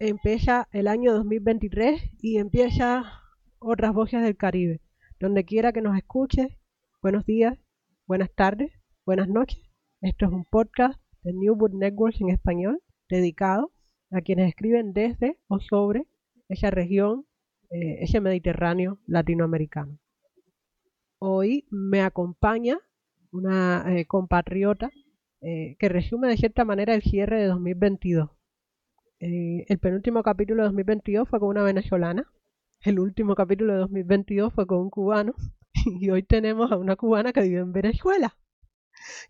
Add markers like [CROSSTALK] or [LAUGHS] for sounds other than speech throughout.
empieza el año 2023 y empieza otras voces del Caribe. Donde quiera que nos escuche, buenos días, buenas tardes, buenas noches. Esto es un podcast de New Book Network en español dedicado a quienes escriben desde o sobre esa región, eh, ese Mediterráneo latinoamericano. Hoy me acompaña una eh, compatriota eh, que resume de cierta manera el cierre de 2022. Eh, el penúltimo capítulo de 2022 fue con una venezolana, el último capítulo de 2022 fue con un cubano [LAUGHS] y hoy tenemos a una cubana que vive en Venezuela,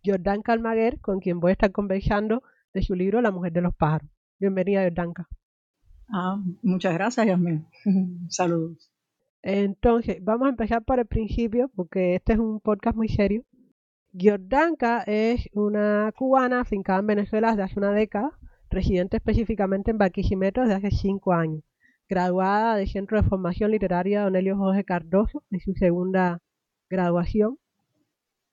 Jordan Calmaguer, con quien voy a estar conversando de su libro La mujer de los pájaros. Bienvenida, Jordanka. Ah, muchas gracias, Yasmin. [LAUGHS] Saludos. Entonces, vamos a empezar por el principio, porque este es un podcast muy serio. Jordanka es una cubana afincada en Venezuela desde hace una década, residente específicamente en Barquisimeto desde hace cinco años, graduada del Centro de Formación Literaria Don Elio Jorge Cardoso en su segunda graduación.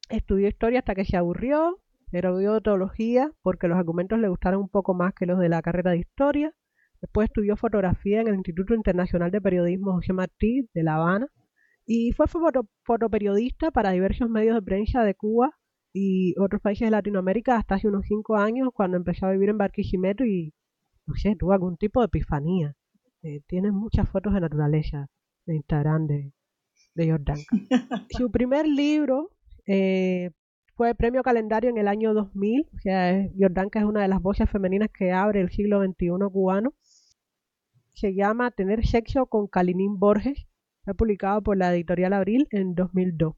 Estudió historia hasta que se aburrió, erudió teología porque los argumentos le gustaron un poco más que los de la carrera de historia. Después estudió fotografía en el Instituto Internacional de Periodismo José Martí de La Habana y fue foto fotoperiodista para diversos medios de prensa de Cuba y otros países de Latinoamérica hasta hace unos cinco años cuando empezó a vivir en Barquisimeto y, no sé, tuvo algún tipo de epifanía. Eh, tiene muchas fotos de naturaleza de Instagram de, de Jordan. [LAUGHS] Su primer libro eh, fue premio calendario en el año 2000. O sea, Jordanka es una de las voces femeninas que abre el siglo XXI cubano. Se llama Tener sexo con Kalinín Borges. Fue publicado por la editorial Abril en 2002.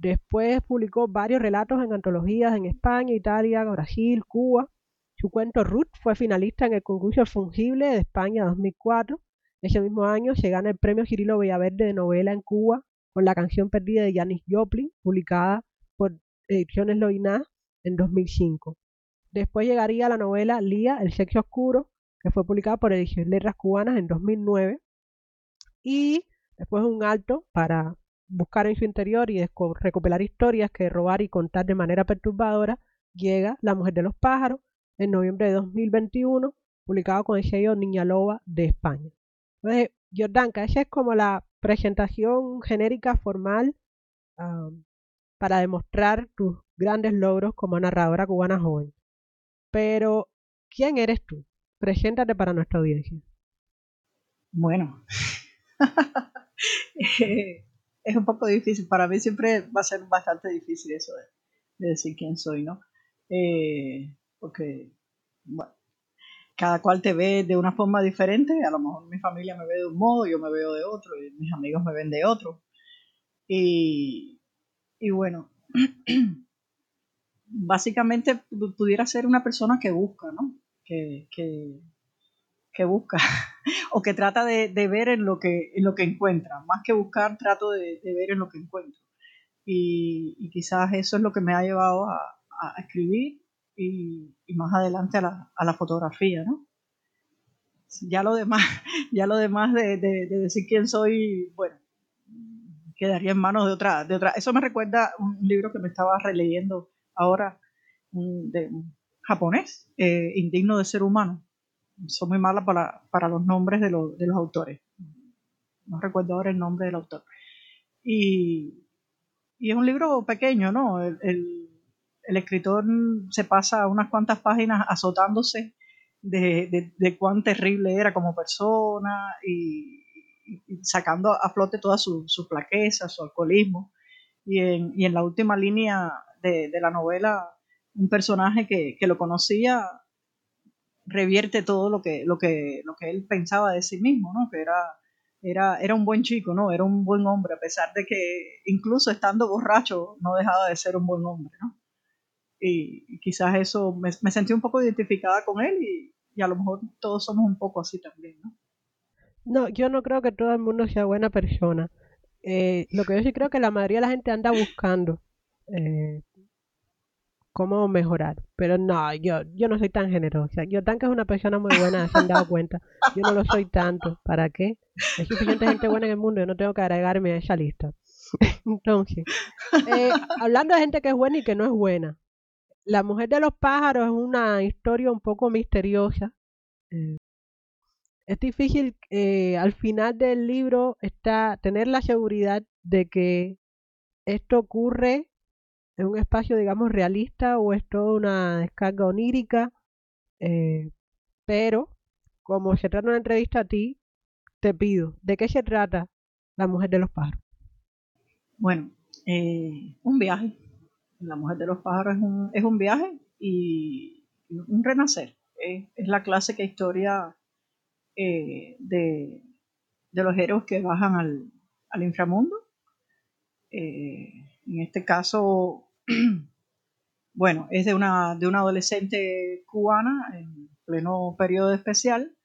Después publicó varios relatos en antologías en España, Italia, Brasil, Cuba. Su cuento Ruth fue finalista en el concurso Fungible de España 2004. Ese mismo año se gana el premio Cirilo Villaverde de novela en Cuba con la canción perdida de Janis Joplin, publicada por Ediciones Loiná en 2005. Después llegaría la novela Lía, el sexo oscuro, que fue publicada por Ediciones Letras Cubanas en 2009. Y después un alto para buscar en su interior y recopilar historias que robar y contar de manera perturbadora, llega La mujer de los pájaros en noviembre de 2021, publicado con el sello Niña Loba de España. Entonces, Jordanka, esa es como la presentación genérica formal para demostrar tus grandes logros como narradora cubana joven. Pero, ¿quién eres tú? Preséntate para nuestra audiencia. Bueno, [LAUGHS] es un poco difícil. Para mí siempre va a ser bastante difícil eso de, decir quién soy, ¿no? Eh, porque, bueno, cada cual te ve de una forma diferente. A lo mejor mi familia me ve de un modo, yo me veo de otro, y mis amigos me ven de otro. Y, y bueno, [CLEARS THROAT] básicamente pudiera ser una persona que busca, ¿no? Que, que, que busca [LAUGHS] [LAUGHS] o que trata de, de, ver en lo, que, en lo que encuentra. Más que buscar, trato de, de ver en lo que encuentro. Y, y, quizás eso es lo que me ha llevado a, a escribir y, y, más adelante a la, a la fotografía, ¿no? ya lo demás, [LAUGHS] ya lo demás de, decir quién soy, bueno, quedaría en manos de otra, de otra. Eso me recuerda un libro que me estaba releyendo ahora de japonés, eh, indigno de ser humano. Soy muy mala para, para los nombres de, de los autores. No recuerdo ahora el nombre del autor. Y, y es un libro pequeño, ¿no? El, el, escritor se pasa unas cuantas páginas azotándose de, de, cuán terrible era como persona y, sacando a flote todas sus su flaquezas, su alcoholismo. Y en, y en la última línea de, de la novela, un personaje que, que, lo conocía revierte todo lo que, lo, que, lo que él pensaba de sí mismo, ¿no? Que era era, era un buen chico, ¿no? Era un buen hombre, a pesar de que incluso estando borracho no dejaba de ser un buen hombre, ¿no? Y, quizás eso me, sentí un poco identificada con él y, a lo mejor todos somos un poco así también, ¿no? No, yo no creo que todo el mundo sea buena persona. Eh, lo que yo sí creo que la mayoría de la gente anda buscando eh, cómo mejorar. Pero no, yo, yo no soy tan generosa. Yo tan que es una persona muy buena, se han dado cuenta. Yo no lo soy tanto. ¿Para qué? Hay suficiente gente buena en el mundo, yo no tengo que agregarme a esa lista. [LAUGHS] Entonces, eh, hablando de gente que es buena y que no es buena. La mujer de los pájaros es una historia un poco misteriosa. Eh, es difícil eh, al final del libro está tener la seguridad de que esto ocurre en un espacio, digamos, realista o es toda una descarga onírica. pero como se trata de una entrevista a ti, te pido, ¿de qué se trata La Mujer de los Pájaros? Bueno, eh, un viaje. La Mujer de los Pájaros es un, es un viaje y un renacer. es la clásica historia eh, de, los héroes que bajan al, inframundo. Eh, en este caso, [CLEARS THROAT] bueno, es de una, de una adolescente cubana en pleno periodo especial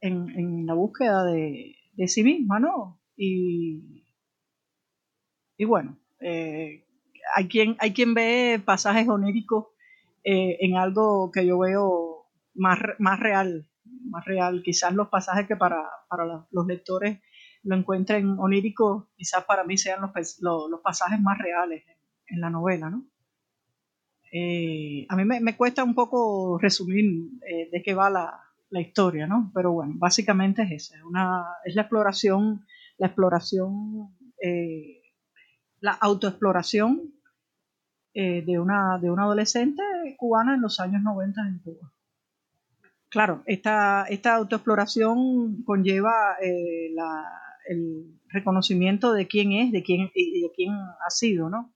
en, la búsqueda de, sí misma, ¿no? Y, y bueno, eh, hay, quien, hay quien ve pasajes oníricos eh, en algo que yo veo más, más real, más real. Quizás los pasajes que para, los lectores lo encuentren onírico, quizás para mí sean los, los, pasajes más reales en, la novela, ¿no? Eh, a mí me, me, cuesta un poco resumir de qué va la, la historia, ¿no? Pero bueno, básicamente es esa, una, es la exploración, la exploración, eh, la autoexploración eh, de, una, de una adolescente cubana en los años 90 en Cuba. Claro, esta, esta autoexploración conlleva eh, el reconocimiento de quién es, de quién, de quién ha sido, ¿no?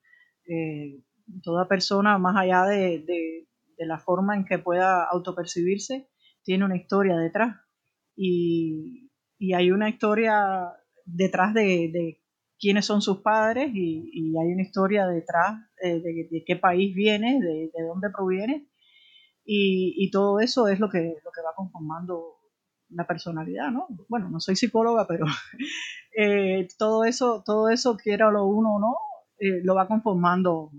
Toda persona, más allá de, de la forma en que pueda autopercibirse, tiene una historia detrás. Y, hay una historia detrás de, quiénes son sus padres y, hay una historia detrás eh, de, qué país viene, de, dónde proviene. Y, todo eso es lo que, lo que va conformando la personalidad, ¿no? Bueno, no soy psicóloga, pero [LAUGHS] eh, todo eso, todo eso, quiera lo uno o no, eh, lo va conformando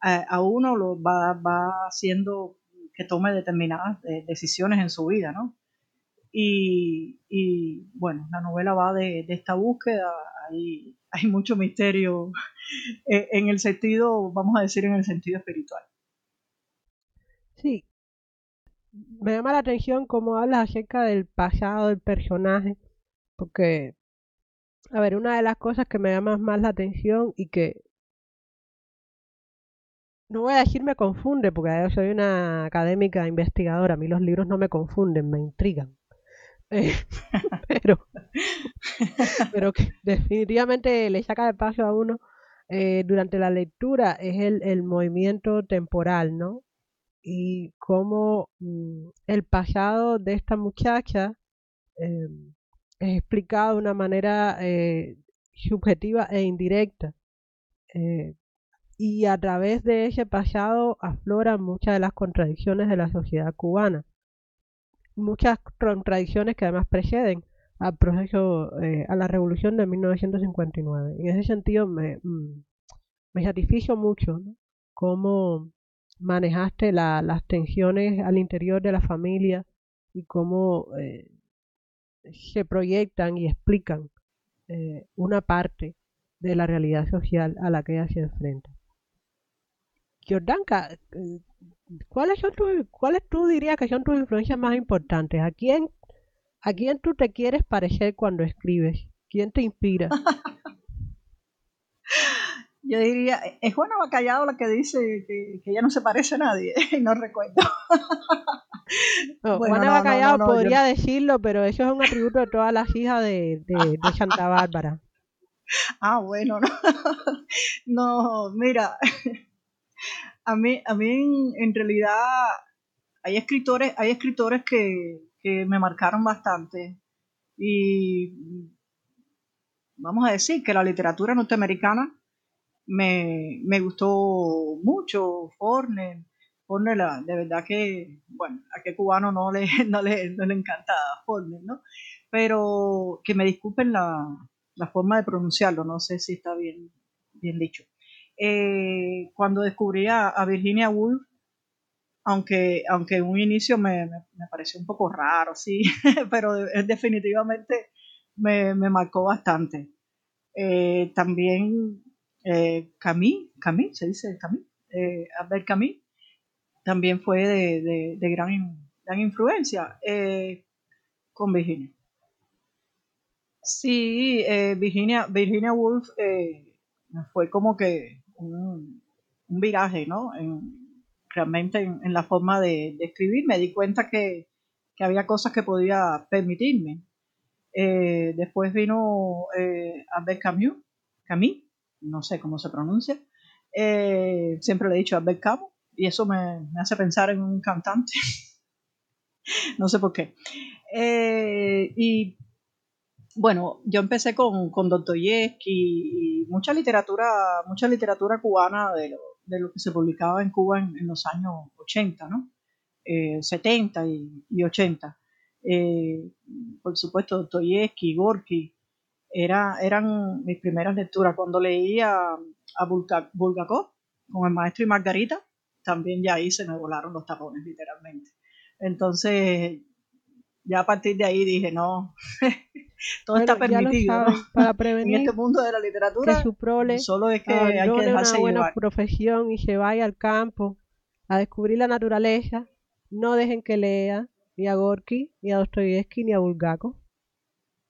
a, uno, lo va, va haciendo que tome determinadas eh, decisiones en su vida, ¿no? Y, bueno, la novela va de, esta búsqueda, hay, hay mucho misterio [LAUGHS] eh, en el sentido, vamos a decir, en el sentido espiritual. Sí, me llama la atención cómo hablas acerca del pasado del personaje, porque, a ver, una de las cosas que me llama más la atención y que no voy a decir me confunde, porque yo soy una académica investigadora, a mí los libros no me confunden, me intrigan. Eh, [LAUGHS] pero, pero que definitivamente le saca de paso a uno eh, durante la lectura es el, el, movimiento temporal, ¿no? Y cómo mm, el pasado de esta muchacha eh, es explicado de una manera subjetiva e indirecta y a través de ese pasado afloran muchas de las contradicciones de la sociedad cubana. Muchas contradicciones que además preceden al proceso, eh, a la revolución de 1959. En ese sentido me, mm, me mucho cómo manejaste las tensiones al interior de la familia y cómo eh, se proyectan y explican eh, una parte de la realidad social a la que ella se enfrenta. Jordanka, ¿cuáles son tus, cuáles tú dirías que son tus influencias más importantes? ¿A quién, a quién tú te quieres parecer cuando escribes? ¿Quién te inspira? [LAUGHS] Yo diría, es Juana Bacallado la que dice que, que ella no se parece a nadie, [LAUGHS] no recuerdo. No, Bueno, Juana no, no, podría yo- decirlo, pero eso es un atributo de todas las hijas de, de- de Santa Bárbara. [LAUGHS] Ah, bueno, no. No, mira, a mí, a mí en, en realidad hay escritores, hay escritores que, que me marcaron bastante. Y vamos a decir que la literatura norteamericana me, me gustó mucho. Forner, Forner, de verdad que, bueno, a qué cubano no le, [LAUGHS] no le, no le encanta Forner, ¿no? Pero que me disculpen la, la forma de pronunciarlo, no sé si está bien, bien dicho. Eh, cuando descubrí a, Virginia Woolf, aunque, aunque en un inicio me, me, pareció un poco raro, sí, [LAUGHS] pero de- definitivamente me, me marcó bastante. Eh, también eh, Camus, Camus, se dice Camus, eh, Albert Camus, también fue de, de- gran, gran influencia eh, con Virginia. Sí, Virginia, Virginia Woolf fue como que un, un viraje, ¿no? En- realmente en, en la forma de, de escribir. Me di cuenta que, que había cosas que podía permitirme. Eh, después vino eh, Albert Camus, Camus, no sé cómo se pronuncia. Eh, siempre le he dicho Albert Camus y eso me, me hace pensar en un cantante. [LAUGHS] no sé por qué. Eh, y bueno, yo empecé con, con Dostoyevsky y mucha literatura, mucha literatura cubana de lo, de lo que se publicaba en Cuba en, los años 80, ¿no? Eh, 70 y, y 80. Eh, por supuesto, Dostoyevsky, Gorky, era, eran mis primeras lecturas. Cuando leía a Bulga- Bulgakov con el maestro y Margarita, también ya ahí se me volaron los tapones, literalmente. Entonces, ya a partir de ahí dije, no, [LAUGHS] todo está Bueno, permitido, para [LAUGHS] En prevenir este mundo de la que literatura, su prole solo es que hay que abandone una dejarse buena llevar. profesión y se vaya al campo a descubrir la naturaleza, no dejen que lea ni a Gorky, ni a Dostoyevsky, ni a Bulgakov.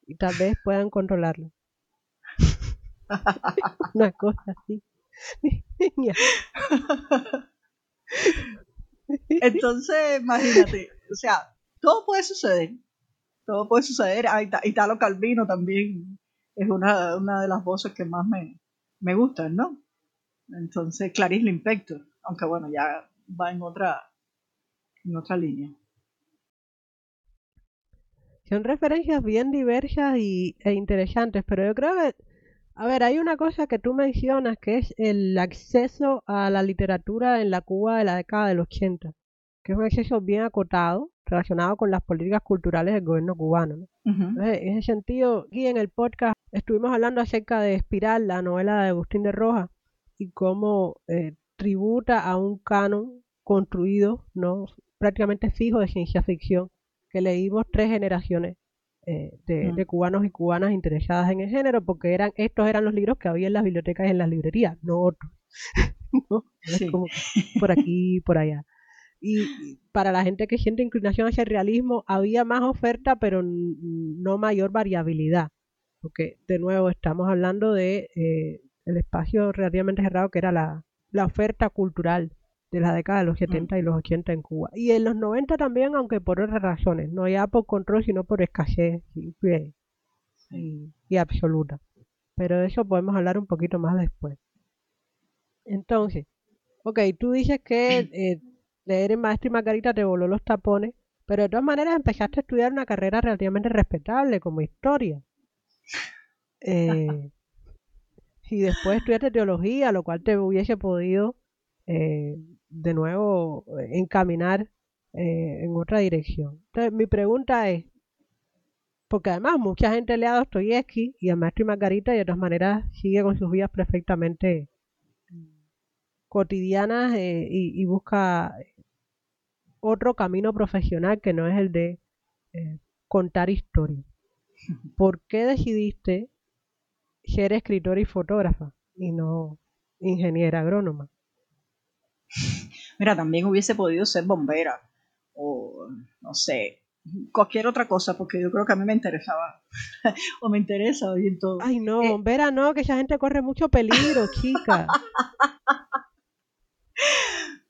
Y tal vez puedan controlarlo. [LAUGHS] una cosa así. [LAUGHS] Entonces, imagínate, o sea, todo puede suceder. Todo puede suceder. Ah, Ita- Italo Calvino también es una, una de las voces que más me, me gustan, ¿no? Entonces, Clarice Lispector, aunque bueno, ya va en otra, en otra línea. Son referencias bien diversas y, e interesantes, pero yo creo que, a ver, hay una cosa que tú mencionas que es el acceso a la literatura en la Cuba de la década del 80, que es un acceso bien acotado relacionado con las políticas culturales del gobierno cubano. ¿no? Ujú. Entonces, en ese sentido, aquí en el podcast estuvimos hablando acerca de Espiral, la novela de Agustín de Rojas, y cómo eh, tributa a un canon construido, no prácticamente fijo de ciencia ficción, que leímos tres generaciones eh, de, de cubanos y cubanas interesadas en el género, porque eran estos eran los libros que había en las bibliotecas y en las librerías, no otros. [LAUGHS] ¿no? Es Sí. como [LAUGHS] por aquí y por allá. Y para la gente que siente inclinación hacia el realismo, había más oferta, pero no mayor variabilidad. Porque, de nuevo, estamos hablando de eh, el espacio relativamente cerrado que era la, la oferta cultural de la década de los 70 y los 80 en Cuba. Y en los 90 también, aunque por otras razones, no ya por control, sino por escasez y absoluta. Pero de eso podemos hablar un poquito más después. Entonces, ok, tú dices que eh, leer en Maestro y Margarita te voló los tapones, pero de todas maneras empezaste a estudiar una carrera relativamente respetable como historia. Eh, [LAUGHS] y después estudiaste teología, lo cual te hubiese podido eh, de nuevo eh, encaminar eh, en otra dirección. Entonces, mi pregunta es, porque además mucha gente lee a Dostoyevsky y a Maestro y Margarita y de todas maneras sigue con sus vidas perfectamente cotidianas eh, y, y busca otro camino profesional que no es el de eh, contar historias. [LAUGHS] ¿Por qué decidiste ser escritora y fotógrafa y no ingeniera agrónoma? [LAUGHS] Mira, también hubiese podido ser bombera o no sé, cualquier otra cosa, porque yo creo que a mí me interesaba [LAUGHS] o me interesa oír todo. Ay, no, Eh, bombera no, que esa gente corre mucho peligro, chica.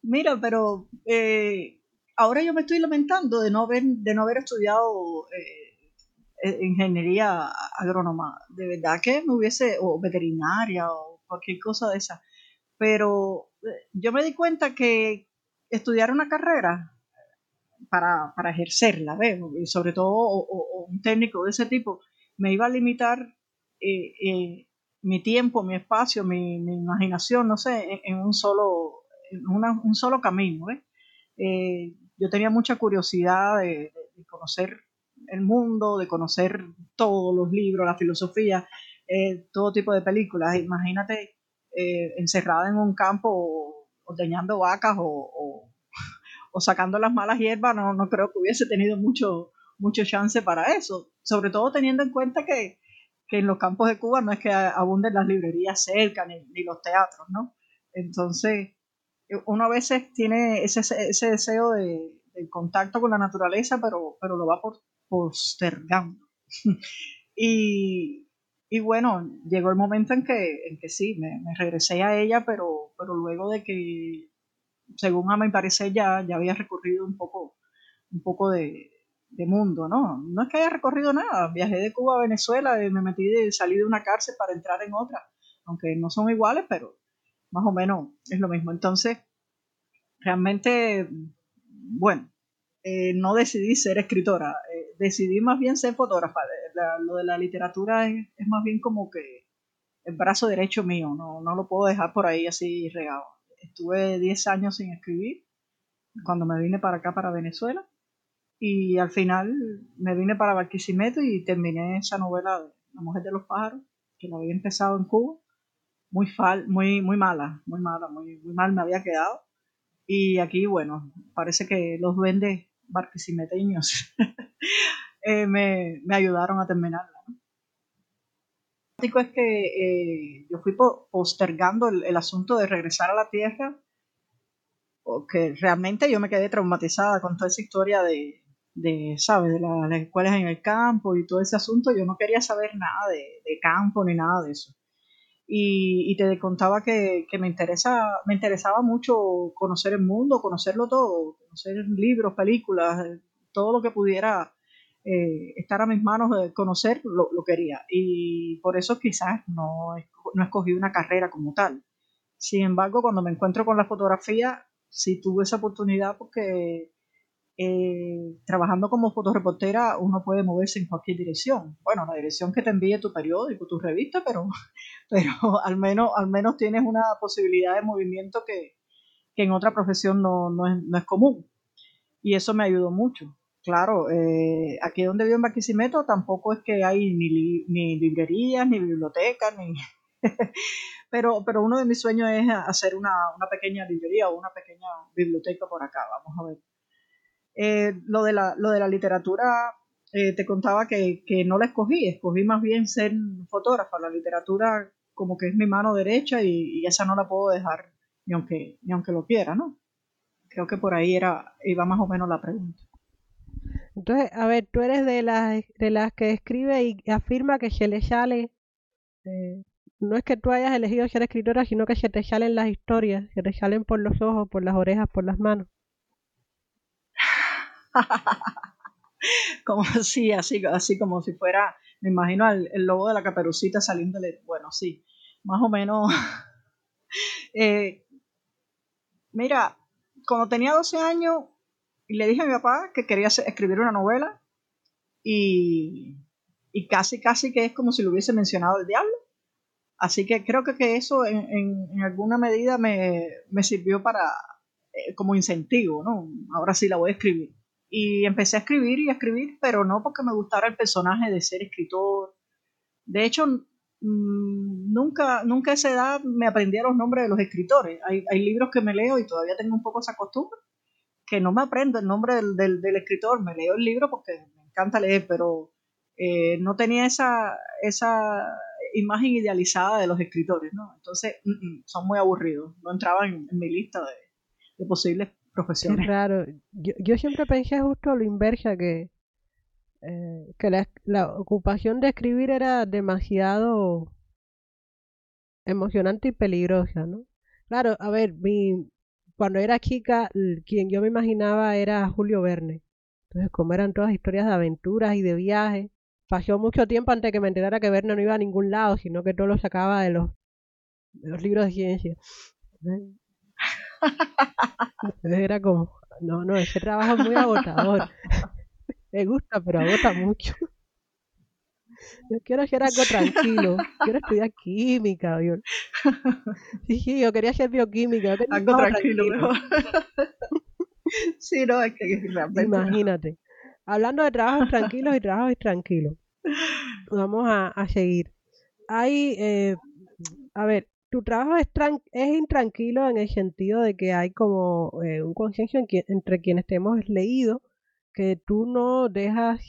Mira, pero eh, ahora yo me estoy lamentando de no haber, de no haber estudiado eh, eh, ingeniería agrónoma. De verdad que me hubiese, o veterinaria o cualquier cosa de esa. Pero eh, yo me di cuenta que estudiar una carrera para, para ejercerla, ¿ves? Y sobre todo o, un técnico de ese tipo, me iba a limitar eh, mi tiempo, mi espacio, mi, imaginación, no sé, en, un solo en un solo camino. ¿ves? Yo tenía mucha curiosidad de, conocer el mundo, de conocer todos los libros, la filosofía, eh, todo tipo de películas. Imagínate eh, encerrada en un campo ordeñando vacas o, o- [LAUGHS] o sacando las malas hierbas, no, no creo que hubiese tenido mucho, mucho chance para eso. Sobre todo teniendo en cuenta que, que en los campos de Cuba no es que abunden las librerías cerca ni, ni los teatros, ¿no? Entonces, uno a veces tiene ese, ese deseo de, contacto con la naturaleza, pero, pero lo va por, postergando. [LAUGHS] y, y bueno, llegó el momento en que, en que sí, me, regresé a ella, pero, pero luego de que, según a mi parecer, ya, ya había recorrido un poco, un poco de, mundo, ¿no? No es que haya recorrido nada, viajé de Cuba a Venezuela, y me metí de salí de una cárcel para entrar en otra, aunque no son iguales, pero más o menos es lo mismo. Entonces, realmente, bueno, eh, no decidí ser escritora, eh, decidí más bien ser fotógrafa. La- lo de la literatura es, es más bien como que el brazo derecho mío, no, no lo puedo dejar por ahí así regado. Estuve 10 años sin escribir cuando me vine para acá, para Venezuela, y al final me vine para Barquisimeto y terminé esa novela de La mujer de los pájaros, que la había empezado en Cuba, muy, fal, muy, muy mala, muy mala, muy, muy mal me había quedado. Y aquí, bueno, parece que los duendes barquisimeteños [LAUGHS] eh, me, me ayudaron a terminarla. ¿no? Lo es que eh, yo fui po- postergando el, el asunto de regresar a la tierra, porque realmente yo me quedé traumatizada con toda esa historia de, de ¿sabes? De la- las escuelas en el campo y todo ese asunto. Yo no quería saber nada de, de campo ni nada de eso y, y te contaba que, que me, interesa, me interesaba mucho conocer el mundo, conocerlo todo, conocer libros, películas, eh, todo lo que pudiera eh, estar a mis manos de conocer, lo, lo quería. Y por eso quizás no, no escogí una carrera como tal. Sin embargo, cuando me encuentro con la fotografía, sí tuve esa oportunidad porque eh, trabajando como fotoreportera uno puede moverse en cualquier dirección. Bueno, la dirección que te envíe tu periódico, tu revista, pero, [LAUGHS] pero al, menos, al menos tienes una posibilidad de movimiento que, que en otra profesión no, no, es, no es común. Y eso me ayudó mucho. Claro, eh, aquí donde vivo en Barquisimeto tampoco es que hay ni, li- ni librerías, ni bibliotecas, ni... [LAUGHS] pero, pero uno de mis sueños es hacer una, una pequeña librería o una pequeña biblioteca por acá. Vamos a ver. Eh, lo, de la, lo de la literatura, eh, te contaba que, que no la escogí, escogí más bien ser fotógrafa. La literatura como que es mi mano derecha y, esa no la puedo dejar ni aunque, ni aunque lo quiera, ¿no? Creo que por ahí era, iba más o menos la pregunta. Entonces, a ver, tú eres de las, de las que escribe y afirma que se le sale, eh, no es que tú hayas elegido ser escritora, sino que se te salen las historias, se te salen por los ojos, por las orejas, por las manos. [LAUGHS] como así, así, así como si fuera, me imagino el, el lobo de la caperucita saliéndole, bueno, sí, más o menos. [LAUGHS] Eh, mira, cuando tenía 12 años, le dije a mi papá que quería escribir una novela y, y casi, casi que es como si lo hubiese mencionado el diablo. Así que creo que, que eso en, en- en alguna medida me, me sirvió para, eh, como incentivo, ¿no? Ahora sí la voy a escribir. Y empecé a escribir y a escribir, pero no porque me gustara el personaje de ser escritor. De hecho, mm, nunca, nunca a esa edad me aprendí los nombres de los escritores. Hay, hay libros que me leo y todavía tengo un poco esa costumbre, que no me aprendo el nombre del, del, escritor, me leo el libro porque me encanta leer, pero eh, no tenía esa, esa imagen idealizada de los escritores, ¿no? Entonces, mm, mm, son muy aburridos, no entraban en, mi lista de, de posibles profesiones. Es raro. Yo, siempre pensé justo lo inversa, que, eh, que la, la ocupación de escribir era demasiado emocionante y peligrosa, ¿no? Claro, a ver, mi, cuando era chica, quien yo me imaginaba era Julio Verne. Entonces, como eran todas historias de aventuras y de viajes, pasó mucho tiempo antes que me enterara que Verne no iba a ningún lado, sino que todo lo sacaba de los libros de ciencia. Entonces era como, no, no, ese trabajo es muy agotador. [LAUGHS] Me gusta, pero agota mucho. Yo quiero hacer algo tranquilo. Quiero estudiar química. Yo... Sí, sí, yo quería hacer bioquímica. Quería Algo tranquilo, mejor. [LAUGHS] sí, no, es que realmente. Imagínate. Hablando de trabajos tranquilos y trabajos tranquilos. Vamos a, a seguir. Hay, eh, a ver, tu trabajo es, es intranquilo en el sentido de que hay como eh, un consenso entre quienes te hemos leído que tú no dejas,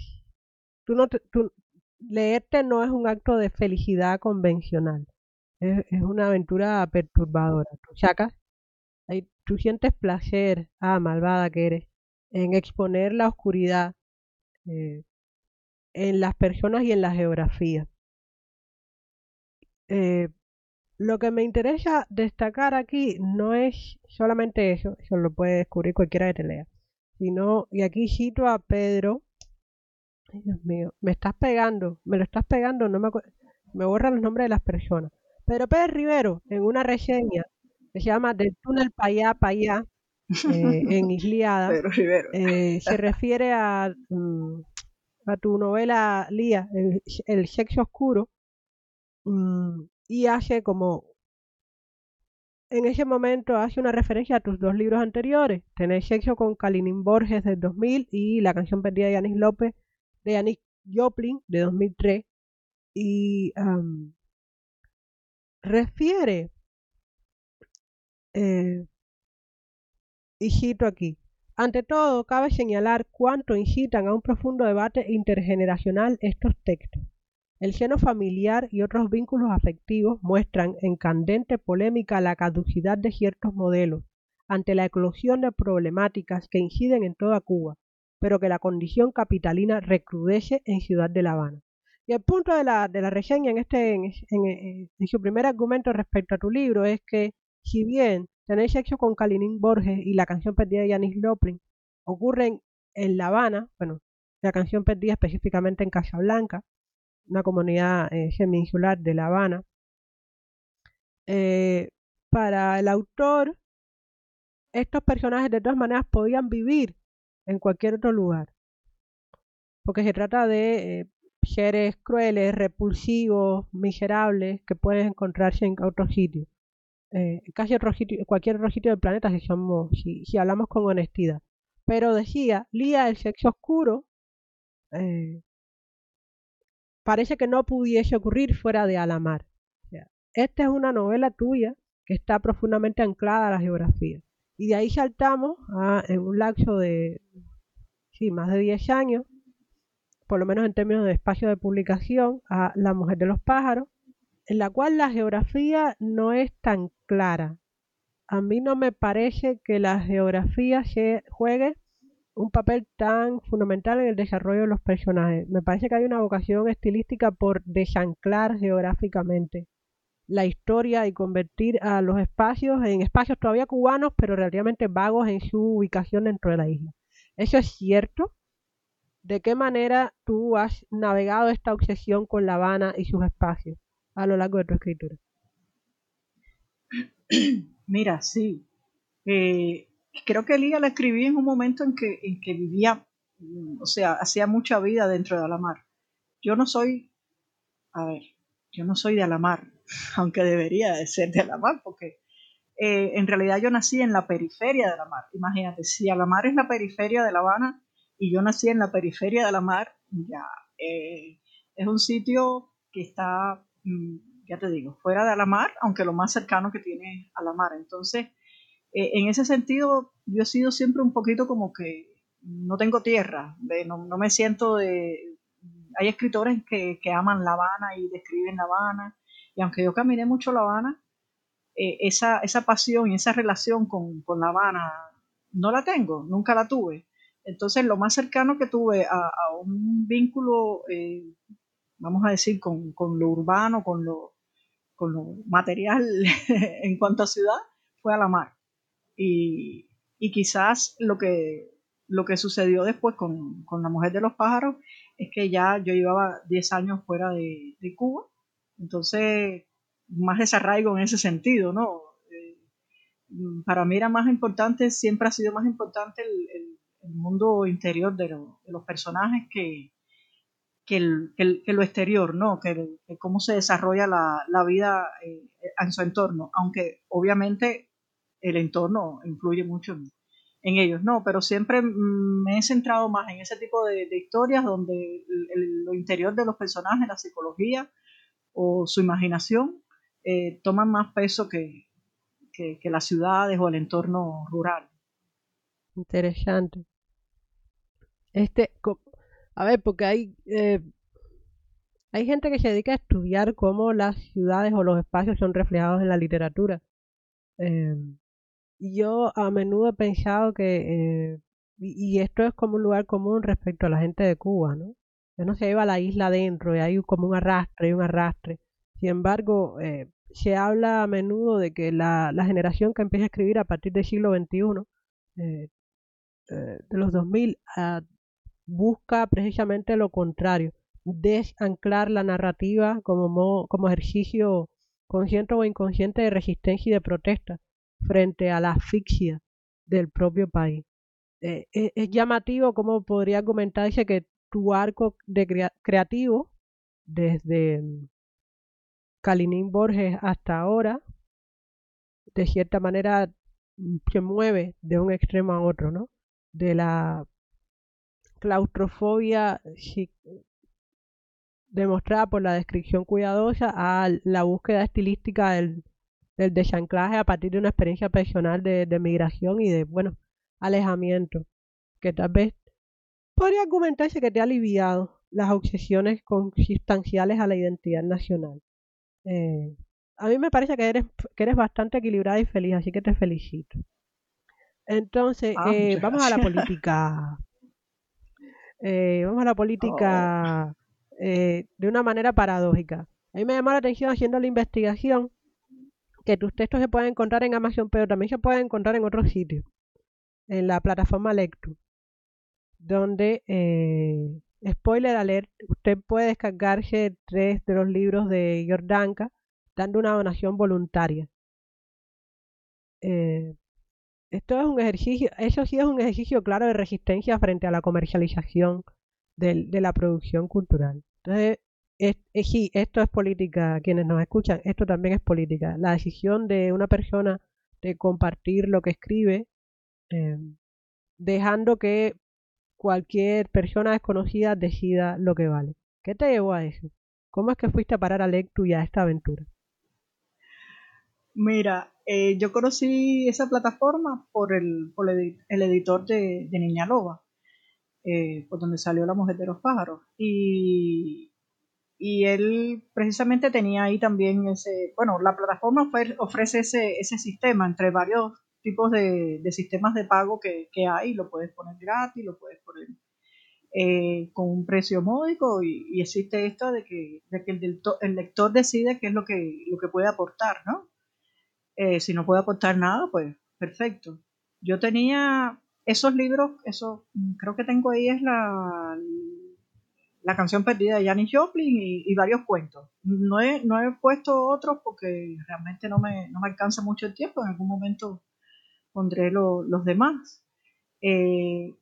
tú no, te- tú- leerte no es un acto de felicidad convencional. Es, una aventura perturbadora. Tú sacas, tú sientes placer, ah, malvada que eres, en exponer la oscuridad eh, en las personas y en la geografía. Eh, lo que me interesa destacar aquí no es solamente eso, eso lo puede descubrir cualquiera que te lea, sino, y aquí cito a Pedro, ay Dios mío, me estás pegando, me lo estás pegando, no me, me borran los nombres de las personas. Pedro Pérez Rivero, en una reseña que se llama Del túnel para allá, para allá, [LAUGHS] eh, en Isliada, eh, se [LAUGHS] refiere a, mm, a tu novela Lía, el, el sexo oscuro, mm, y hace como, en ese momento hace una referencia a tus dos libros anteriores, Tener sexo con Kalinin Borges del 2000 y La canción perdida de Yanis López, de Yanis Joplin de 2003, y am, refiere, eh, y cito aquí, ante todo, cabe señalar cuánto incitan a un profundo debate intergeneracional estos textos. El seno familiar y otros vínculos afectivos muestran en candente polémica la caducidad de ciertos modelos ante la eclosión de problemáticas que inciden en toda Cuba, pero que la condición capitalina recrudece en Ciudad de La Habana. Y el punto de la, de reseña en, este, en, su primer argumento respecto a tu libro es que, si bien tenéis sexo con Kalinin Borges y la canción perdida de Yanis Loplin ocurren en La Habana, bueno, la canción perdida específicamente en Casablanca, una comunidad eh, de La Habana, eh, para el autor, estos personajes de todas maneras podían vivir en cualquier otro lugar, porque se trata de eh, seres crueles, repulsivos, miserables, que pueden encontrarse en. Eh, otro sitio, cualquier otro sitio del planeta si somos, si hablamos con honestidad. Pero decía, Lía, el sexo oscuro, eh, parece que no pudiese ocurrir fuera de Alamar. O sea, esta es una novela tuya que está profundamente anclada a la geografía. Y de ahí saltamos a, en un lapso de sí, más de 10 años, por lo menos en términos de espacio de publicación, a La Mujer de los Pájaros, en la cual la geografía no es tan clara. A mí no me parece que la geografía se juegue un papel tan fundamental en el desarrollo de los personajes. Me parece que hay una vocación estilística por desanclar geográficamente la historia y convertir a los espacios en espacios todavía cubanos, pero relativamente vagos en su ubicación dentro de la isla. ¿Eso es cierto? ¿De qué manera tú has navegado esta obsesión con La Habana y sus espacios a lo largo de tu escritura? [CLEARS THROAT] Mira, sí. Eh, creo que Lía la escribí en un momento en que, en que vivía, mm, o sea, hacía mucha vida dentro de Alamar. Yo no soy, a ver, yo no soy de Alamar, [LAUGHS] aunque debería de ser de Alamar, porque eh, en realidad yo nací en la periferia de la mar. Imagínate, si Alamar es la periferia de La Habana y yo nací en la periferia de la mar, ya eh, es un sitio que está, mm, ya te digo, fuera de Alamar, aunque lo más cercano que tiene es a la mar. Entonces, eh, en ese sentido, yo he sido siempre un poquito como que no tengo tierra, no, no, me siento de... Hay escritores que, que, aman La Habana y describen La Habana, y aunque yo caminé mucho La Habana, eh, esa, esa pasión y esa relación con, con, La Habana no la tengo, nunca la tuve. Entonces lo más cercano que tuve a, a un vínculo, eh, vamos a decir, con, con, lo urbano, con lo, con lo material [LAUGHS] en cuanto a ciudad, fue a la mar. Y, y quizás lo que, lo que sucedió después con, con, La Mujer de los Pájaros es que ya yo llevaba 10 años fuera de, de Cuba, entonces más desarraigo en ese sentido, ¿no? Eh, para mí era más importante, siempre ha sido más importante el, el, mundo interior de, los personajes que, que, el, que, lo exterior, ¿no? Que, cómo se desarrolla la, la vida eh, en su entorno, aunque obviamente el entorno influye mucho en, ellos, no, pero siempre me he centrado más en ese tipo de, historias donde el, el, lo interior de los personajes, la psicología o su imaginación eh, toman más peso que, que, que, las ciudades o el entorno rural. Interesante. Este, a ver, porque hay, eh, hay gente que se dedica a estudiar cómo las ciudades o los espacios son reflejados en la literatura. Eh, yo a menudo he pensado que, eh, y, esto es como un lugar común respecto a la gente de Cuba, ¿no? no se lleva la isla adentro y hay como un arrastre y un arrastre. Sin embargo, eh, se habla a menudo de que la, generación que empieza a escribir a partir del siglo XXI, eh, de los 2000, uh, busca precisamente lo contrario, desanclar la narrativa como, mo, como ejercicio consciente o inconsciente de resistencia y de protesta frente a la asfixia del propio país. Eh, es, es, llamativo cómo podría argumentarse que tu arco de crea creativo, desde Kalinin Borges hasta ahora, de cierta manera se mueve de un extremo a otro, ¿no? De la claustrofobia demostrada por la descripción cuidadosa a la búsqueda estilística del, del desanclaje a partir de una experiencia personal de, de migración y de, bueno, alejamiento, que tal vez podría argumentarse que te ha aliviado las obsesiones consistenciales a la identidad nacional. Eh, a mí me parece que eres, que eres bastante equilibrada y feliz, así que te felicito. Entonces, ah, eh, vamos a la política. Eh, vamos a la política oh. eh, de una manera paradójica. A mí me llamó la atención haciendo la investigación que tus textos se pueden encontrar en Amazon, pero también se pueden encontrar en otros sitios, en la plataforma Lectu, donde, eh, spoiler alert, usted puede descargarse tres de los libros de Jordanka dando una donación voluntaria. Eh, esto es un ejercicio, eso sí es un ejercicio claro de resistencia frente a la comercialización de, la producción cultural. Entonces, esto es política, quienes nos escuchan, esto también es política. La decisión de una persona de compartir lo que escribe, eh, dejando que cualquier persona desconocida decida lo que vale. ¿Qué te llevó a eso? ¿Cómo es que fuiste a parar a Lectu y a esta aventura? Mira, eh, yo conocí esa plataforma por el, por el editor de, de, Niña Loba, eh, por donde salió La Mujer de los Pájaros. Y, y él precisamente tenía ahí también ese, bueno, la plataforma ofrece ese, ese sistema entre varios tipos de, de sistemas de pago que, que, hay, lo puedes poner gratis, lo puedes poner eh, con un precio módico y, existe esto de que, de que el, el, lector decide qué es lo que, lo que puede aportar, ¿no? Eh, si no puede aportar nada, pues perfecto. Yo tenía esos libros, eso creo que tengo ahí es la, la canción perdida de Janis Joplin y, varios cuentos. No he, no he puesto otros porque realmente no me, no me alcanza mucho el tiempo. En algún momento pondré lo, los demás. Eh,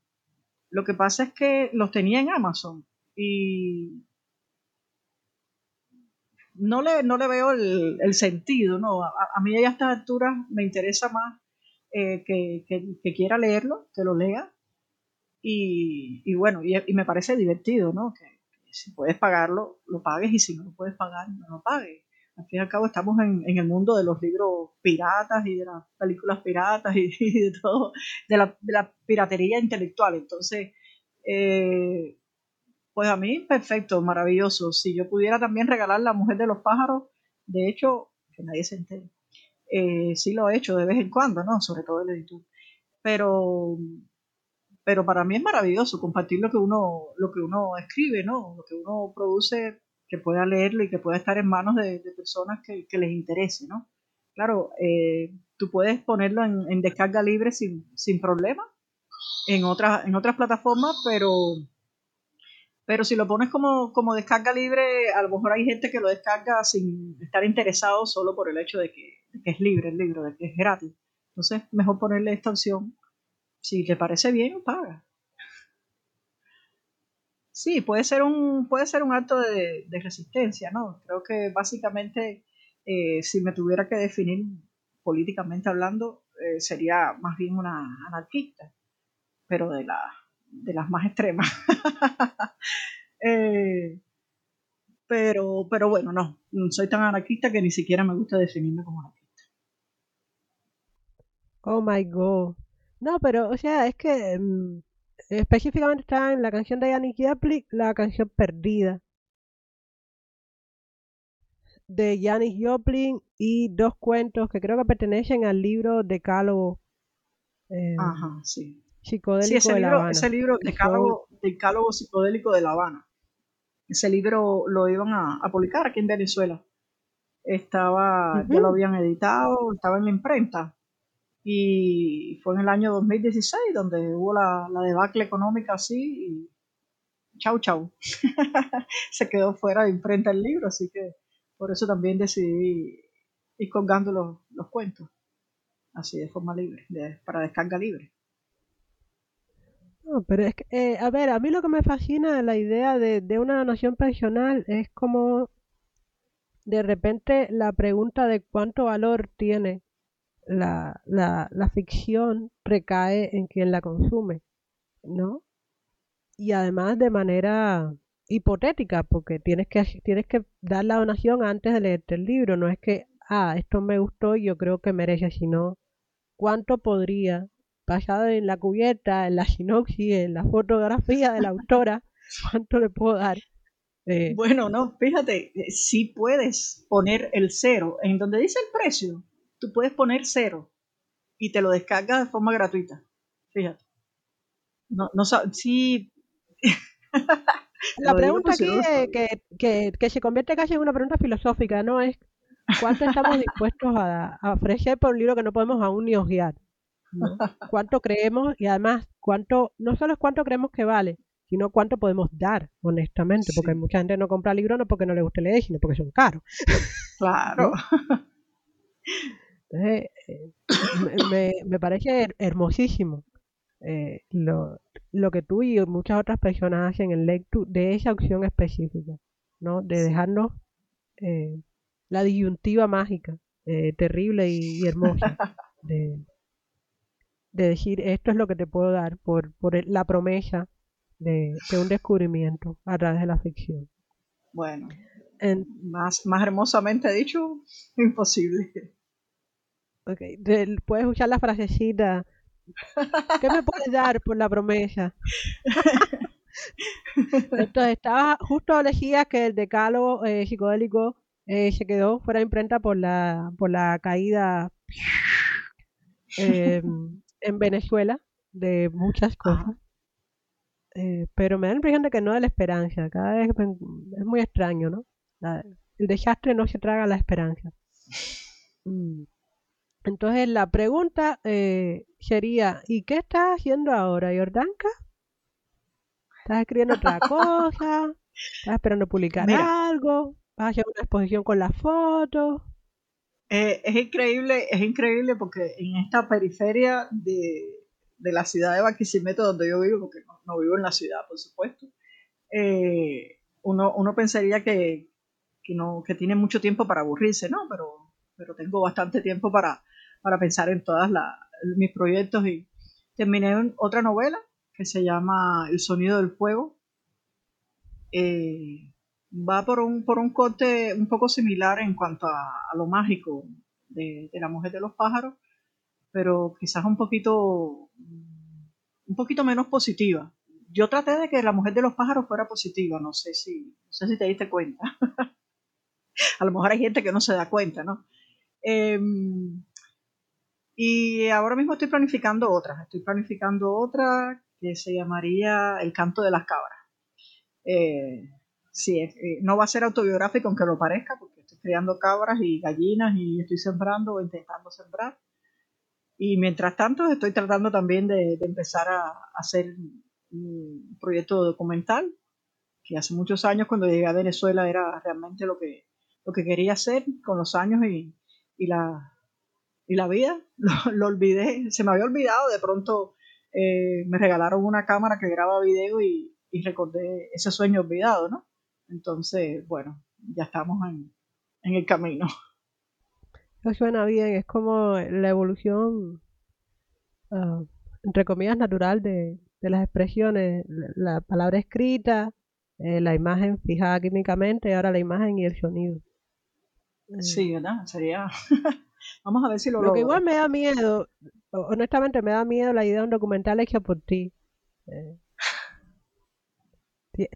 lo que pasa es que los tenía en Amazon y no le, no le veo el, el sentido. ¿no? A, a, mí a estas alturas me interesa más eh, que, que, que, quiera leerlo, que lo lea. Y, y bueno, y, y, me parece divertido, ¿no? Que, si puedes pagarlo, lo pagues y si no lo puedes pagar, no lo pagues. al fin y al cabo estamos en, el mundo de los libros piratas y de las películas piratas [LAUGHS] y, de todo, de la, de la, piratería intelectual. Entonces, eh, pues a mí, perfecto, maravilloso. Si yo pudiera también regalar La Mujer de los Pájaros, de hecho, que nadie se entere, eh, sí lo he hecho de vez en cuando, ¿no? Sobre todo el editor. Pero, pero para mí es maravilloso compartir lo que uno, lo que uno escribe, ¿no? Lo que uno produce, que pueda leerlo y que pueda estar en manos de, personas que, les interese, ¿no? Claro, eh, tú puedes ponerlo en, descarga libre sin, sin problema en otras, en otras plataformas, pero pero si lo pones como, como descarga libre, a lo mejor hay gente que lo descarga sin estar interesado solo por el hecho de que, es libre el libro, de que es gratis. Entonces, mejor ponerle esta opción. Si te parece bien, paga. Sí, puede ser un, puede ser un acto de, resistencia, ¿no? Creo que básicamente, eh, si me tuviera que definir políticamente hablando, eh, sería más bien una anarquista, pero de la, de las más extremas. [LAUGHS] Eh, pero, pero bueno, no, soy tan anarquista que ni siquiera me gusta definirme como anarquista. Oh my god. No, pero, o sea, es que mm, específicamente está en la canción de Janis Joplin, la canción Perdida. De Janis Joplin y dos cuentos que creo que pertenecen al libro Decálogo. Eh, Ajá, sí psicodélico ese de libro, La Habana. Ese libro, Decálogo, psicodélico de La Habana. Ese libro lo iban a, publicar aquí en Venezuela. Estaba, ya lo habían editado, estaba en la imprenta. Y fue en el año 2016 donde hubo la, debacle económica así y chau chau. [LAUGHS] Se quedó fuera de imprenta el libro, así que por eso también decidí ir colgando los, los cuentos, así de forma libre, para descarga libre. No, pero es eh, a ver, a mí lo que me fascina la idea de, de una donación personal es como de repente la pregunta de cuánto valor tiene la, la, la ficción recae en quien la consume, ¿no? Y además de manera hipotética, porque tienes que, tienes que dar la donación antes de leerte el libro, no es que, ah, esto me gustó y yo creo que merece, sino cuánto podría basado en la cubierta, en la sinopsis, en la fotografía de la autora, [LAUGHS] ¿cuánto le puedo dar? Eh, bueno, no, fíjate, eh, si puedes poner el cero en donde dice el precio, tú puedes poner cero y te lo descargas de forma gratuita. Fíjate. No, no sí. [LAUGHS] la pregunta aquí que, que, que, se convierte casi en una pregunta filosófica, ¿no? Es cuánto estamos dispuestos a, a ofrecer por un libro que no podemos aún ni ojear cuánto creemos y además cuánto, no solo es cuánto creemos que vale, sino cuánto podemos dar, honestamente, porque mucha gente no compra libros no porque no le guste leer, sino porque son caros. Claro. [LAUGHS] Eh, me, me, parece hermosísimo eh, lo, lo, que tú y muchas otras personas hacen en lectura de esa opción específica, ¿no? De dejarnos eh, la disyuntiva mágica, terrible y, y hermosa [LAUGHS] de, de decir esto es lo que te puedo dar por, por la promesa de, un descubrimiento a través de la ficción. Bueno, más, más hermosamente dicho, imposible. Ok, puedes usar la frasecita. ¿Qué me puedes dar por la promesa? Entonces, estaba justo elegía que el decálogo eh, psicodélico eh, se quedó fuera de imprenta por la, por la caída eh, en Venezuela de muchas cosas. Eh, pero me da la impresión de que no de la esperanza. Cada vez es muy extraño, ¿no? el desastre no se traga la esperanza. Mm. Entonces la pregunta eh, sería, ¿y qué estás haciendo ahora, Jordanka? ¿Estás escribiendo otra cosa? ¿Estás esperando publicar algo? ¿Vas a hacer una exposición con las fotos? Eh, es increíble, es increíble porque en esta periferia de, la ciudad de Barquisimeto, donde yo vivo, porque no, vivo en la ciudad, por supuesto, eh, uno, uno, pensaría que, no, que tiene mucho tiempo para aburrirse, ¿no? Pero, pero tengo bastante tiempo para, para pensar en todos mis proyectos y terminé otra novela que se llama El sonido del fuego. Eh, va por un, por un corte un poco similar en cuanto a, lo mágico de, la mujer de los pájaros, pero quizás un poquito, un poquito menos positiva. Yo traté de que la mujer de los pájaros fuera positiva, no sé si, no sé si te diste cuenta. [LAUGHS] a lo mejor hay gente que no se da cuenta, ¿no? Em, y ahora mismo estoy planificando otras. Estoy planificando otra que se llamaría El canto de las cabras. Eh, sí, eh, no va a ser autobiográfico aunque lo parezca, porque estoy criando cabras y gallinas y estoy sembrando o intentando sembrar. Y mientras tanto estoy tratando también de, empezar a, hacer un proyecto documental, que hace muchos años cuando llegué a Venezuela era realmente lo que, lo que quería hacer con los años y, y la, y la vida. [LAUGHS] Lo, olvidé, se me había olvidado, de pronto eh, me regalaron una cámara que graba video y, y recordé ese sueño olvidado, ¿no? Entonces, bueno, ya estamos en, el camino. Eso suena bien, es como la evolución, ah, entre comillas, natural de, las expresiones, la, palabra escrita, eh, la imagen fijada químicamente y ahora la imagen y el sonido. Eh, sí, ¿verdad? Sería... [LAUGHS] Vamos a ver si lo Lo que igual me da miedo, honestamente me da miedo la idea de un documental hecho por ti. Eh,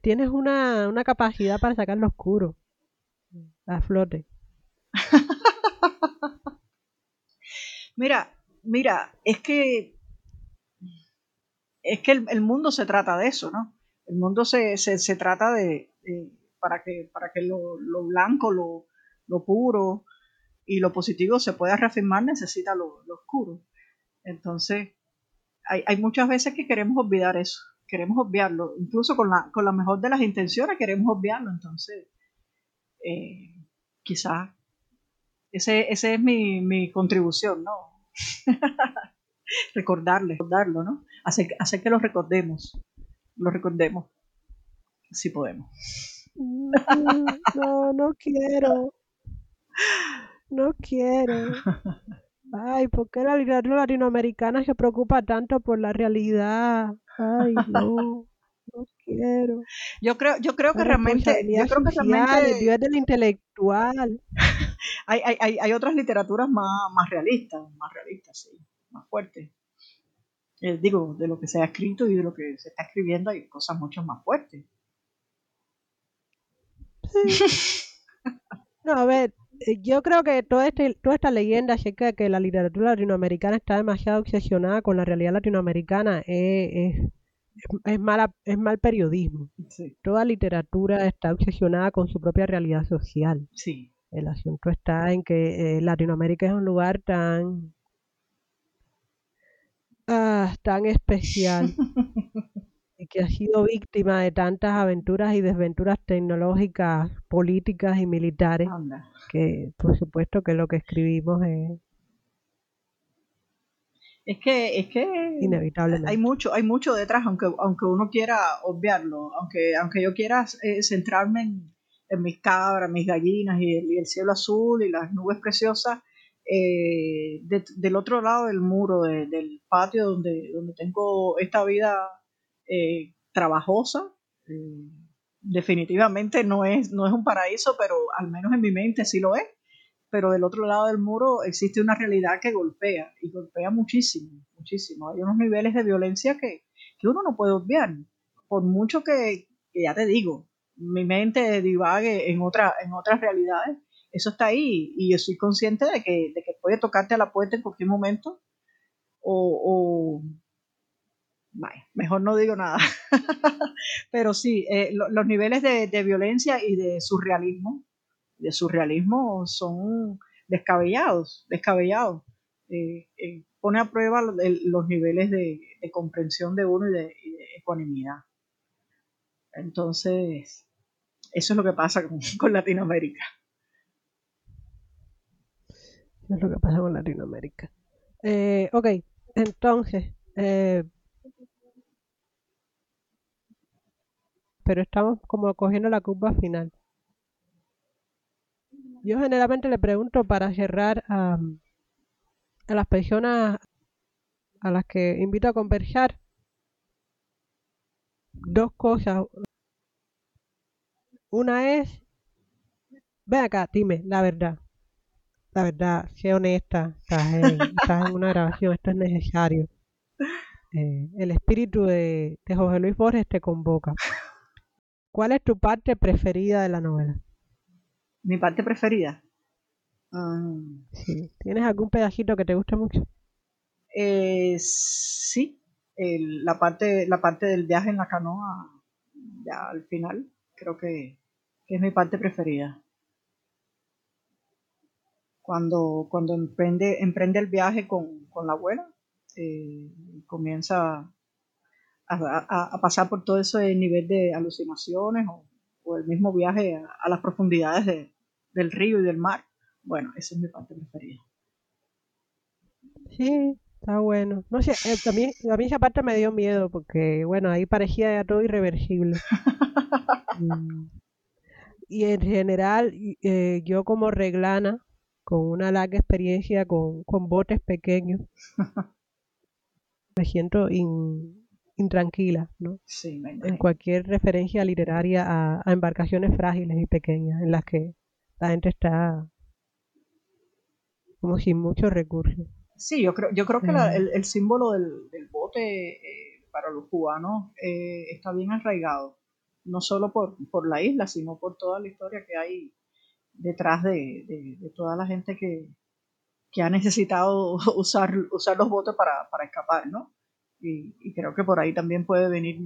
Tienes una, una capacidad para sacar lo oscuro a flote. [LAUGHS] mira, mira, es que es que el, mundo se trata de eso, ¿no? El mundo se, se, trata de, para que, para que lo, blanco, lo, lo, puro y lo positivo se pueda reafirmar, necesita lo, lo oscuro. Entonces, hay, hay, muchas veces que queremos olvidar eso queremos obviarlo, incluso con la, con la mejor de las intenciones queremos obviarlo, entonces eh, quizás ese, ese es mi, mi contribución, ¿no? [LAUGHS] Recordarle, recordarlo, ¿no? Hacer, hacer que lo recordemos, lo recordemos, si podemos. No, no quiero. [LAUGHS] No quiero. Ay, ¿por qué la literatura latinoamericana se preocupa tanto por la realidad? Ay, no, no quiero. Yo creo, yo creo que realmente, yo creo que realmente el del intelectual. [LAUGHS] hay, hay, hay, otras literaturas más, más realistas, más realistas, sí, más fuertes. Eh, digo, de lo que se ha escrito y de lo que se está escribiendo hay cosas mucho más fuertes. [LAUGHS] no, a ver, yo creo que toda, este, toda esta leyenda acerca de que la literatura latinoamericana está demasiado obsesionada con la realidad latinoamericana es, es, mala, es mal periodismo. Toda literatura está obsesionada con su propia realidad social. Sí. El asunto está en que eh, Latinoamérica es un lugar tan, ah, tan especial [LAUGHS] y que ha sido víctima de tantas aventuras y desventuras tecnológicas, políticas y militares que por supuesto que lo que escribimos es es que es que hay mucho hay mucho detrás aunque aunque uno quiera obviarlo aunque aunque yo quiera eh, centrarme en, mis cabras mis gallinas y el, cielo azul y las nubes preciosas eh, del otro lado del muro del patio donde donde tengo esta vida eh, trabajosa definitivamente no es, no es un paraíso, pero al menos en mi mente sí lo es. Pero del otro lado del muro existe una realidad que golpea, y golpea muchísimo, muchísimo. Hay unos niveles de violencia que, uno no puede obviar. Por mucho que, ya te digo, mi mente divague en, otra, en otras realidades, eso está ahí y yo soy consciente de que, de que puede tocarte a la puerta en cualquier momento o, mejor no digo nada. [LAUGHS] Pero sí, eh, los niveles de, violencia y de surrealismo, de surrealismo son descabellados, descabellados. Eh, eh, pone a prueba los niveles de, comprensión de uno y de, ecuanimidad. Entonces, eso es lo que pasa con, [LAUGHS] Latinoamérica. Eso es lo que pasa con Latinoamérica. ok, entonces, pero estamos como cogiendo la curva final. Yo generalmente le pregunto para cerrar a, las personas a las que invito a conversar dos cosas. Una es, ven acá, dime, la verdad. La verdad, sé honesta, estás en, estás en una grabación, esto es necesario. Eh, el espíritu de, de José Luis Borges te convoca. ¿Cuál es tu parte preferida de la novela? Mi parte preferida. Ah, Sí. ¿Tienes algún pedacito que te guste mucho? eh, sí, el- la, parte, la parte del viaje en la canoa, ya al final, creo que, que es mi parte preferida. Cuando, cuando emprende, emprende el viaje con, con la abuela, eh, comienza a, a- pasar por todo ese nivel de alucinaciones o, o el mismo viaje a, a las profundidades de- del río y del mar. Bueno, esa es mi parte preferida. Sí, está bueno. No sé, eh, también, a mí esa parte me dio miedo porque, bueno, ahí parecía ya todo irreversible. [LAUGHS] Mm. Y en general, eh, yo como reglana, con una larga experiencia con, con botes pequeños, [LAUGHS] me siento in- intranquila, ¿no? Sí, me En cualquier referencia literaria a, a embarcaciones frágiles y pequeñas en las que la gente está como sin muchos recursos. Sí, yo creo, yo creo que la- Eh. el, el símbolo del, del bote eh, para los cubanos eh, está bien arraigado, no solo por, por la isla, sino por toda la historia que hay detrás de, de- de toda la gente que, que ha necesitado [LAUGHS] usar, usar los botes para, para escapar, ¿no? Y, y creo que por ahí también puede venir,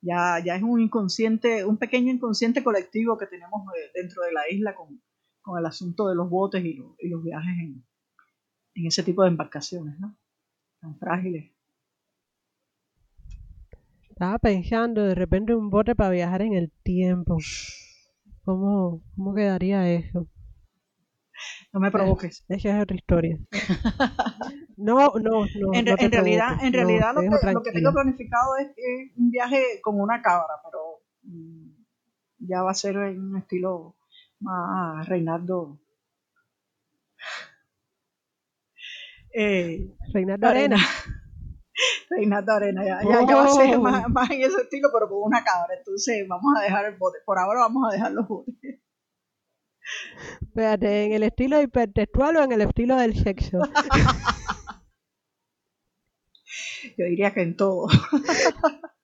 ya, ya es un inconsciente, un pequeño inconsciente colectivo que tenemos eh, dentro de la isla con, con el asunto de los botes y, lo- y los viajes en, en ese tipo de embarcaciones, ¿no? Tan frágiles. Estaba pensando de repente un bote para viajar en el tiempo. ¿Cómo, cómo quedaría eso? No me provoques. Esa es otra historia. [LAUGHS] No, no, no. en, no te en realidad, en realidad lo, que, lo que tengo planificado es, es un viaje con una cabra, pero mm, ya va a ser en un estilo más Reinaldo. [LAUGHS] Eh, Reinaldo Arena. [LAUGHS] Reinaldo Arena, ya, ya, ya va a ser Oh. más, más en ese estilo, pero con una cabra. Entonces vamos a dejar el bote. Por ahora vamos a dejar los botes. Espérate, ¿en el estilo hipertextual o en el estilo del sexo? [LAUGHS] Yo diría que en todo. [LAUGHS]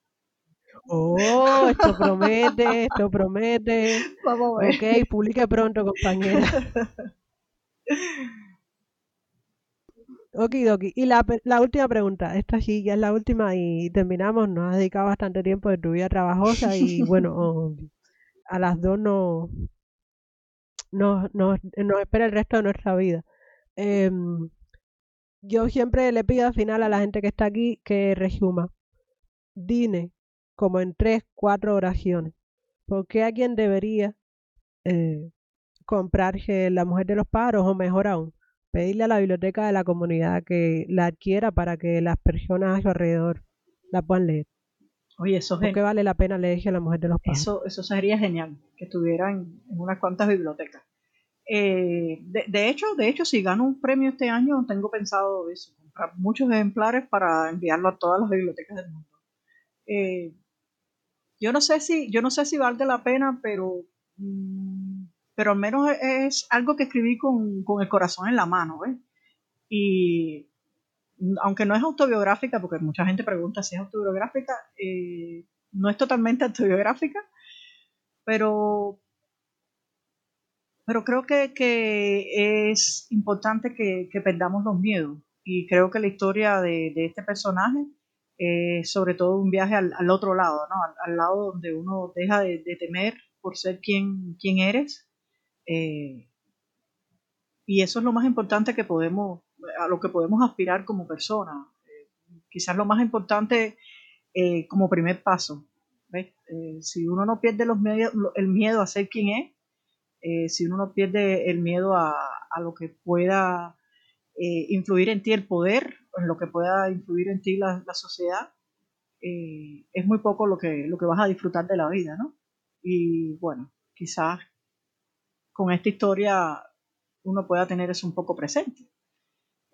Oh, esto promete, esto promete. Vamos a ver. Ok, publique pronto, compañera. Okidoki. Y la, la última pregunta, esta sí ya es la última y terminamos. Nos has dedicado bastante tiempo de tu vida trabajosa y bueno, [LAUGHS] a las dos no, nos, nos, nos espera el resto de nuestra vida. Em, yo siempre le pido al final a la gente que está aquí que resuma. Dime, como en tres, cuatro oraciones, ¿por qué alguien debería eh, comprarse La Mujer de los Pájaros o mejor aún, pedirle a la biblioteca de la comunidad que la adquiera para que las personas a su alrededor la puedan leer? Oye, eso, es ¿Por qué vale la pena leerse La Mujer de los Pájaros? Eso, eso sería genial, que estuviera en, unas cuantas bibliotecas. Eh, de, de hecho, de hecho, si gano un premio este año, tengo pensado eso, comprar muchos ejemplares para enviarlo a todas las bibliotecas del mundo. Eh, yo no sé si, yo no sé si valga la pena, pero, mm, pero al menos es algo que escribí con, con el corazón en la mano, ¿ves? Y aunque no es autobiográfica, porque mucha gente pregunta si es autobiográfica, eh, no es totalmente autobiográfica, pero, pero creo que, que es importante que, que perdamos los miedos. Y creo que la historia de, de este personaje es sobre todo un viaje al, al otro lado, ¿no? al, al lado donde uno deja de, temer por ser quien, quien eres. eh, y eso es lo más importante que podemos, a lo que podemos aspirar como personas. Eh, quizás lo más importante eh, como primer paso. ¿ves? Eh, si uno no pierde los medios, el miedo a ser quien es, si uno no pierde el miedo a, a lo que pueda influir en ti el poder, en lo que pueda influir en ti la, la sociedad, es muy poco lo que, lo que vas a disfrutar de la vida, ¿no? Y bueno, quizás con esta historia uno pueda tener eso un poco presente.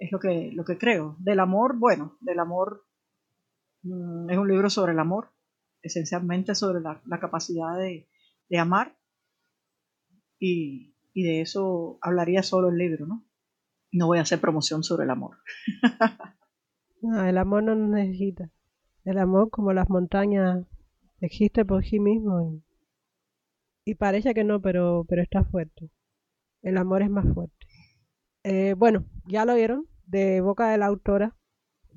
Es lo que, lo que creo. Del amor, bueno, del amor mm, es un libro sobre el amor, esencialmente sobre la, la capacidad de, de amar y, y de eso hablaría solo el libro, ¿no? No voy a hacer promoción sobre el amor. [LAUGHS] no, el amor no necesita. El amor, como las montañas, existe por sí mismo y, y parece que no, pero, pero está fuerte. El amor es más fuerte. Eh, bueno, ya lo vieron, de boca de la autora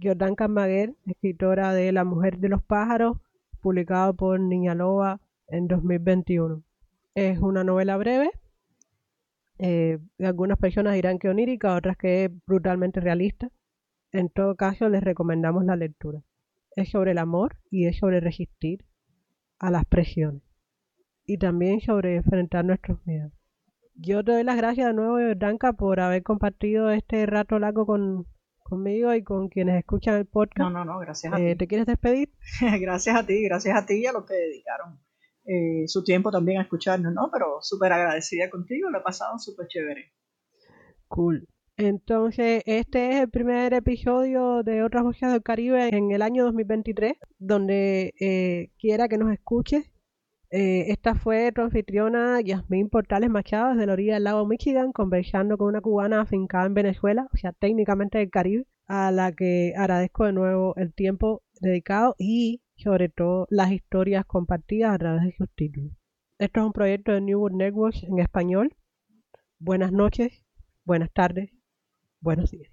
Jordan Carmaguer, escritora de La mujer de los pájaros, publicado por Niña Loba en 2021. Es una novela breve. Eh, algunas personas dirán que onírica, otras que es brutalmente realista. En todo caso, les recomendamos la lectura. Es sobre el amor y es sobre resistir a las presiones. Y también sobre enfrentar nuestros miedos. Yo te doy las gracias de nuevo, Danka, por haber compartido este rato largo con, conmigo y con quienes escuchan el podcast. No, no, no, gracias a Eh, ti. ¿Te quieres despedir? [LAUGHS] gracias a ti, gracias a ti y a los que dedicaron eh, su tiempo también a escucharnos, ¿no? Pero súper agradecida contigo, lo he pasado súper chévere. Cool. Entonces, este es el primer episodio de Otras Voces del Caribe en el año 2023, donde eh, quiera que nos escuches. Eh, esta fue tu anfitriona Yasmín Portales Machado desde la orilla del lago Michigan, conversando con una cubana afincada en Venezuela, o sea, técnicamente del Caribe, a la que agradezco de nuevo el tiempo dedicado y sobre todo las historias compartidas a través de sus títulos. Esto es un proyecto de New World Networks en español. Buenas noches, buenas tardes, buenos días.